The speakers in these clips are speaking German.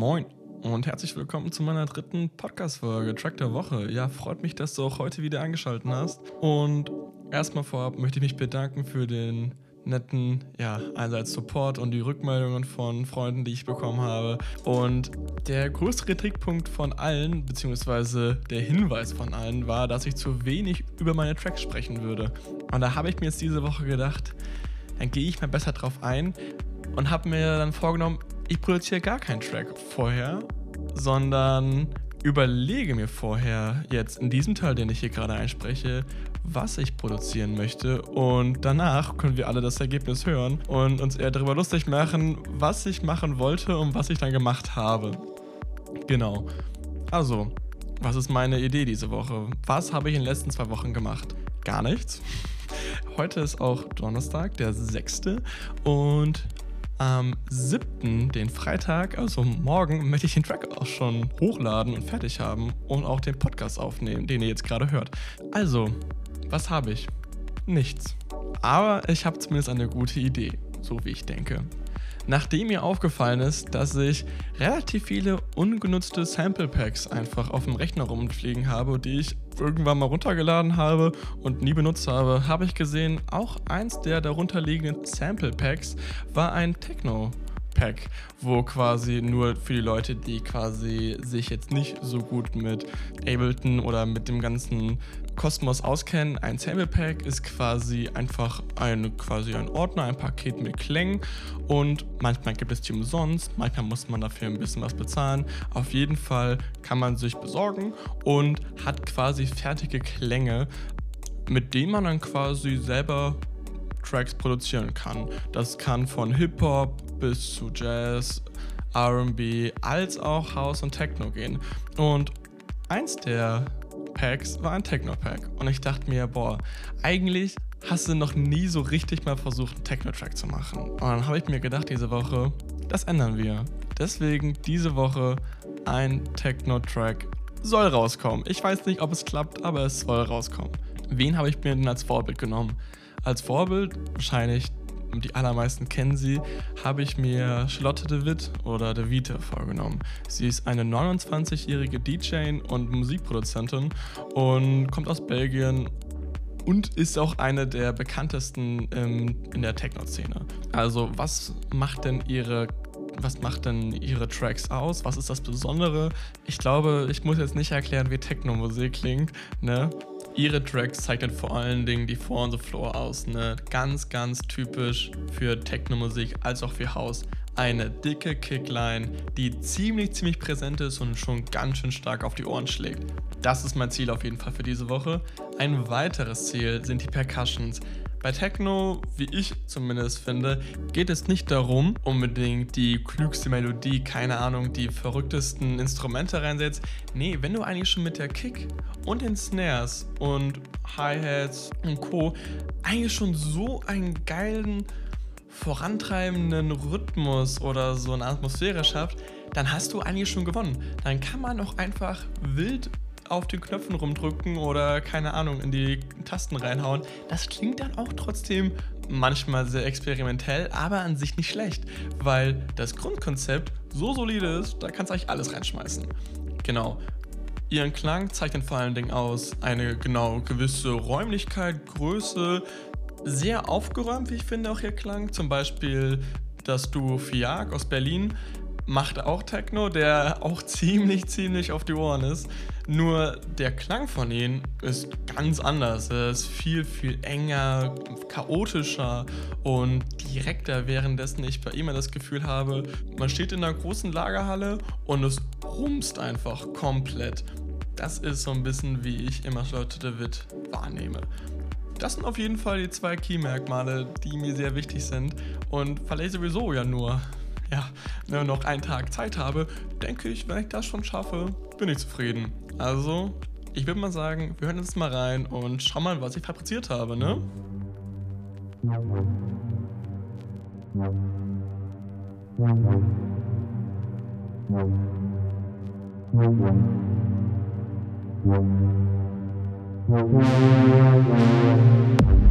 Moin und herzlich willkommen zu meiner dritten Podcast-Folge Track der Woche. Ja, freut mich, dass du auch heute wieder eingeschaltet hast. Und erstmal vorab möchte ich mich bedanken für den netten, ja, einerseits Support und die Rückmeldungen von Freunden, die ich bekommen habe. Und der größte Kritikpunkt von allen, beziehungsweise der Hinweis von allen, war, dass ich zu wenig über meine Tracks sprechen würde. Und da habe ich mir jetzt diese Woche gedacht, dann gehe ich mal besser drauf ein und habe mir dann vorgenommen, ich produziere gar keinen Track vorher, sondern überlege mir vorher jetzt in diesem Teil, den ich hier gerade einspreche, was ich produzieren möchte und danach können wir alle das Ergebnis hören und uns eher darüber lustig machen, was ich machen wollte und was ich dann gemacht habe. Genau. Also, was ist meine Idee diese Woche? Was habe ich in den letzten zwei Wochen gemacht? Gar nichts. Heute ist auch Donnerstag, der 6. Und am 7., den Freitag, also morgen, möchte ich den Track auch schon hochladen und fertig haben und auch den Podcast aufnehmen, den ihr jetzt gerade hört. Also, was habe ich? Nichts. Aber ich habe zumindest eine gute Idee, so wie ich denke. Nachdem mir aufgefallen ist, dass ich relativ viele ungenutzte Sample Packs einfach auf dem Rechner rumfliegen habe, die ich irgendwann mal runtergeladen habe und nie benutzt habe, habe ich gesehen, auch eins der darunterliegenden Sample Packs war ein Techno Pack, wo quasi nur für die Leute, die quasi sich jetzt nicht so gut mit Ableton oder mit dem ganzen Kosmos auskennen, ein Sample Pack ist quasi einfach ein, quasi ein Ordner, ein Paket mit Klängen und manchmal gibt es die umsonst, manchmal muss man dafür ein bisschen was bezahlen. Auf jeden Fall kann man sich besorgen und hat quasi fertige Klänge, mit denen man dann quasi selber Tracks produzieren kann. Das kann von Hip-Hop bis zu Jazz, RB, als auch House und Techno gehen. Und eins der Packs war ein Techno-Pack. Und ich dachte mir, boah, eigentlich hast du noch nie so richtig mal versucht, einen Techno-Track zu machen. Und dann habe ich mir gedacht, diese Woche, das ändern wir. Deswegen diese Woche ein Techno-Track soll rauskommen. Ich weiß nicht, ob es klappt, aber es soll rauskommen. Wen habe ich mir denn als Vorbild genommen? Als Vorbild, wahrscheinlich die allermeisten kennen sie, habe ich mir Charlotte de Witt oder de Vite vorgenommen. Sie ist eine 29-jährige DJ und Musikproduzentin und kommt aus Belgien und ist auch eine der bekanntesten ähm, in der Techno-Szene. Also was macht denn ihre was macht denn ihre Tracks aus? Was ist das Besondere? Ich glaube, ich muss jetzt nicht erklären, wie Techno-Musik klingt. Ne? Ihre Tracks zeichnen vor allen Dingen die Four on the Floor aus. Ne? Ganz, ganz typisch für Techno-Musik als auch für House. Eine dicke Kickline, die ziemlich, ziemlich präsent ist und schon ganz schön stark auf die Ohren schlägt. Das ist mein Ziel auf jeden Fall für diese Woche. Ein weiteres Ziel sind die Percussions. Bei Techno, wie ich zumindest finde, geht es nicht darum, unbedingt die klügste Melodie, keine Ahnung, die verrücktesten Instrumente reinsetzt. Nee, wenn du eigentlich schon mit der Kick und den Snares und Hi-Hats und Co. eigentlich schon so einen geilen, vorantreibenden Rhythmus oder so eine Atmosphäre schafft, dann hast du eigentlich schon gewonnen. Dann kann man auch einfach wild auf den Knöpfen rumdrücken oder keine Ahnung in die Tasten reinhauen. Das klingt dann auch trotzdem manchmal sehr experimentell, aber an sich nicht schlecht, weil das Grundkonzept so solide ist, da kannst du eigentlich alles reinschmeißen. Genau. Ihren Klang zeichnet vor allen Dingen aus eine genau gewisse Räumlichkeit, Größe, sehr aufgeräumt, wie ich finde, auch ihr Klang. Zum Beispiel das Duo Fiag aus Berlin macht auch Techno, der auch ziemlich, ziemlich auf die Ohren ist. Nur der Klang von ihnen ist ganz anders. Er ist viel, viel enger, chaotischer und direkter, währenddessen ich bei ihm das Gefühl habe, man steht in einer großen Lagerhalle und es rumst einfach komplett. Das ist so ein bisschen, wie ich immer de Witt wahrnehme. Das sind auf jeden Fall die zwei Key-Merkmale, die mir sehr wichtig sind. Und ich sowieso ja nur ja, noch einen Tag Zeit habe, denke ich, wenn ich das schon schaffe, bin ich zufrieden. Also, ich würde mal sagen, wir hören jetzt mal rein und schauen mal, was ich fabriziert habe, ne? Musik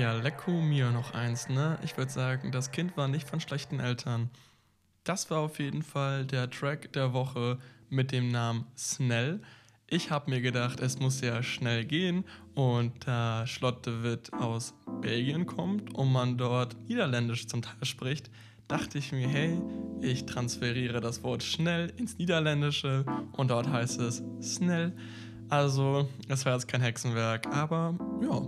Ja, Lecco mir noch eins, ne? Ich würde sagen, das Kind war nicht von schlechten Eltern. Das war auf jeden Fall der Track der Woche mit dem Namen Snell. Ich habe mir gedacht, es muss ja schnell gehen und da Schlottewitt aus Belgien kommt und man dort Niederländisch zum Teil spricht, dachte ich mir, hey, ich transferiere das Wort schnell ins Niederländische und dort heißt es schnell. Also, es war jetzt kein Hexenwerk, aber ja,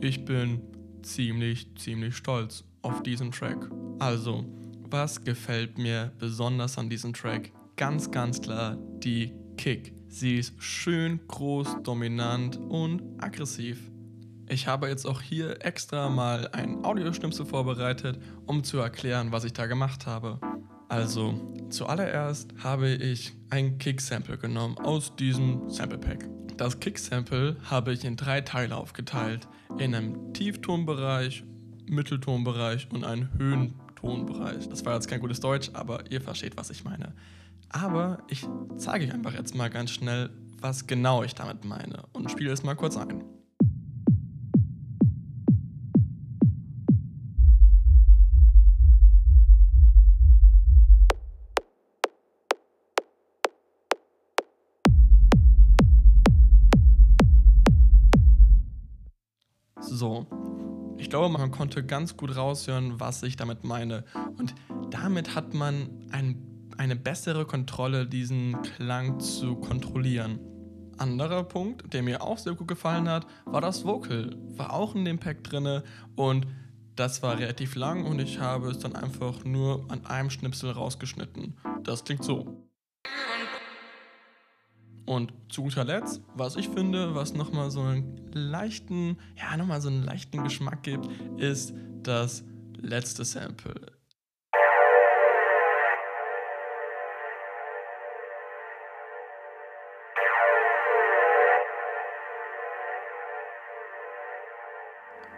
ich bin ziemlich, ziemlich stolz auf diesen Track. Also, was gefällt mir besonders an diesem Track? Ganz, ganz klar die Kick. Sie ist schön, groß, dominant und aggressiv. Ich habe jetzt auch hier extra mal ein Audioschnipsel vorbereitet, um zu erklären, was ich da gemacht habe. Also, zuallererst habe ich ein Kick-Sample genommen aus diesem Sample Pack. Das Kick-Sample habe ich in drei Teile aufgeteilt. In einem Tieftonbereich, Mitteltonbereich und einen Höhentonbereich. Das war jetzt kein gutes Deutsch, aber ihr versteht, was ich meine. Aber ich zeige euch einfach jetzt mal ganz schnell, was genau ich damit meine und spiele es mal kurz ein. Glaube, man konnte ganz gut raushören, was ich damit meine. Und damit hat man ein eine bessere Kontrolle, diesen Klang zu kontrollieren. Anderer Punkt, der mir auch sehr gut gefallen hat, war das Vocal. War auch in dem Pack drinne und das war relativ lang und ich habe es dann einfach nur an einem Schnipsel rausgeschnitten. Das klingt so. Und zu guter Letzt, was ich finde, was nochmal so einen leichten, ja, nochmal so einen leichten Geschmack gibt, ist das letzte Sample.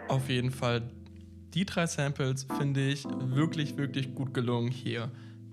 Auf jeden Fall, die drei Samples finde ich wirklich, wirklich gut gelungen hier.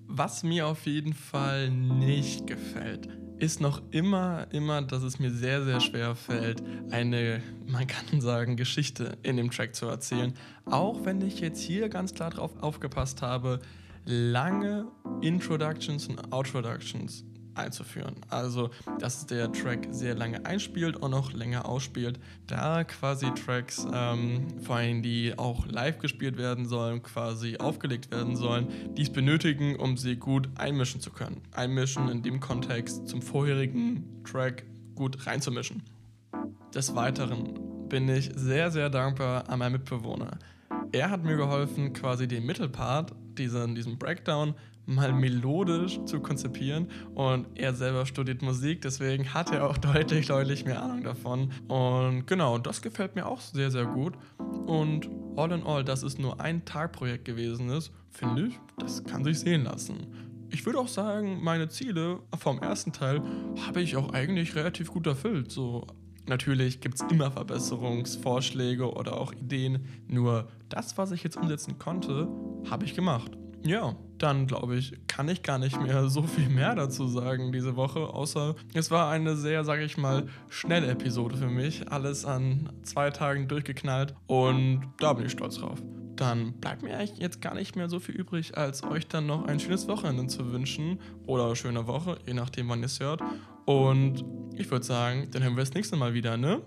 Was mir auf jeden Fall nicht gefällt, ist noch immer, immer, dass es mir sehr, sehr schwer fällt, eine, man kann sagen, Geschichte in dem Track zu erzählen. Auch wenn ich jetzt hier ganz klar drauf aufgepasst habe, lange Introductions und Outroductions einzuführen. Also, dass der Track sehr lange einspielt und noch länger ausspielt, da quasi Tracks, ähm, vor allem die auch live gespielt werden sollen, quasi aufgelegt werden sollen, dies benötigen, um sie gut einmischen zu können. Einmischen in dem Kontext zum vorherigen Track gut reinzumischen. Des Weiteren bin ich sehr, sehr dankbar an meinen Mitbewohner. Er hat mir geholfen, quasi den Mittelpart, diesen, diesen Breakdown, mal melodisch zu konzipieren. Und er selber studiert Musik, deswegen hat er auch deutlich, deutlich mehr Ahnung davon. Und genau, das gefällt mir auch sehr, sehr gut. Und all in all, dass es nur ein Tagprojekt gewesen ist, finde ich, das kann sich sehen lassen. Ich würde auch sagen, meine Ziele vom ersten Teil habe ich auch eigentlich relativ gut erfüllt. So, natürlich gibt es immer Verbesserungsvorschläge oder auch Ideen. Nur das, was ich jetzt umsetzen konnte, habe ich gemacht. Ja, dann glaube ich, kann ich gar nicht mehr so viel mehr dazu sagen diese Woche, außer es war eine sehr, sage ich mal, schnelle Episode für mich. Alles an zwei Tagen durchgeknallt und da bin ich stolz drauf. Dann bleibt mir eigentlich jetzt gar nicht mehr so viel übrig, als euch dann noch ein schönes Wochenende zu wünschen oder schöne Woche, je nachdem, wann ihr es hört. Und ich würde sagen, dann hören wir das nächste Mal wieder, ne?